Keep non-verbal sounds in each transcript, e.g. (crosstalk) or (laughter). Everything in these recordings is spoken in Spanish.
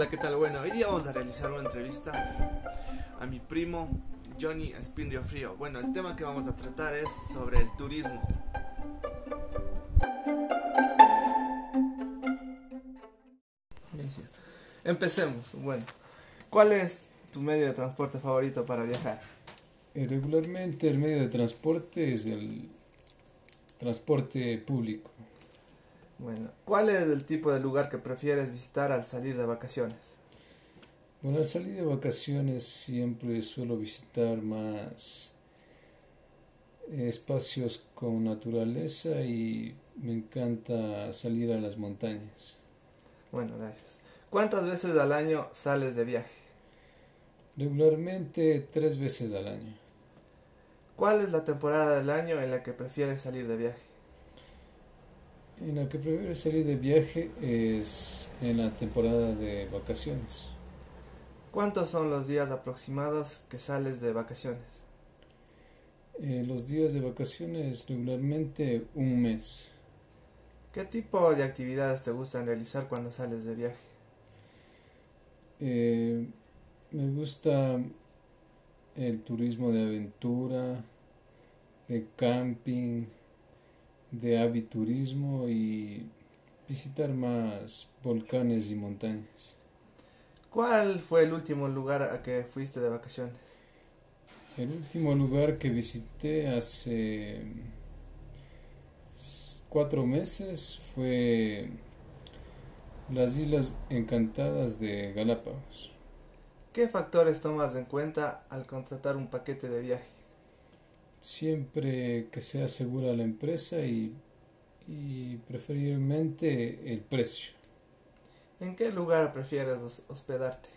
Hola, ¿qué tal? Bueno, hoy día vamos a realizar una entrevista a mi primo Johnny Espinrio Frío. Bueno, el tema que vamos a tratar es sobre el turismo. Empecemos. Bueno, ¿cuál es tu medio de transporte favorito para viajar? Eh, Regularmente el medio de transporte es el transporte público. Bueno, ¿cuál es el tipo de lugar que prefieres visitar al salir de vacaciones? Bueno, al salir de vacaciones siempre suelo visitar más espacios con naturaleza y me encanta salir a las montañas. Bueno, gracias. ¿Cuántas veces al año sales de viaje? Regularmente tres veces al año. ¿Cuál es la temporada del año en la que prefieres salir de viaje? En la que prefiero salir de viaje es en la temporada de vacaciones. ¿Cuántos son los días aproximados que sales de vacaciones? Eh, los días de vacaciones regularmente un mes. ¿Qué tipo de actividades te gustan realizar cuando sales de viaje? Eh, me gusta el turismo de aventura, de camping, de aviturismo y visitar más volcanes y montañas. ¿Cuál fue el último lugar a que fuiste de vacaciones? El último lugar que visité hace cuatro meses fue las Islas Encantadas de Galápagos. ¿Qué factores tomas en cuenta al contratar un paquete de viaje? Siempre que sea segura la empresa y, y preferiblemente el precio. ¿En qué lugar prefieres hos- hospedarte?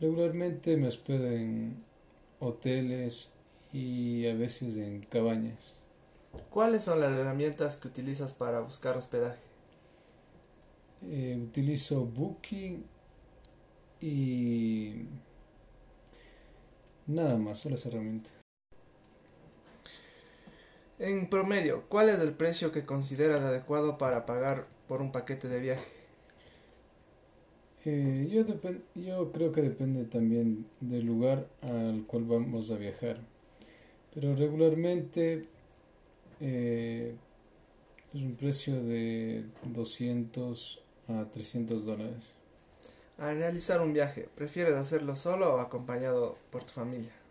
Regularmente me hospedo en hoteles y a veces en cabañas. ¿Cuáles son las herramientas que utilizas para buscar hospedaje? Eh, utilizo Booking y nada más, solo esa herramienta. En promedio, ¿cuál es el precio que consideras adecuado para pagar por un paquete de viaje? Eh, yo, yo creo que depende también del lugar al cual vamos a viajar, pero regularmente eh, es un precio de 200 a 300 dólares. Al realizar un viaje, ¿prefieres hacerlo solo o acompañado por tu familia?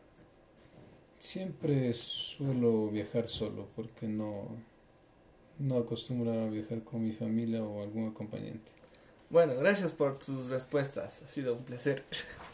Siempre suelo viajar solo porque no, no acostumbro a viajar con mi familia o algún acompañante. Bueno, gracias por tus respuestas. Ha sido un placer. (laughs)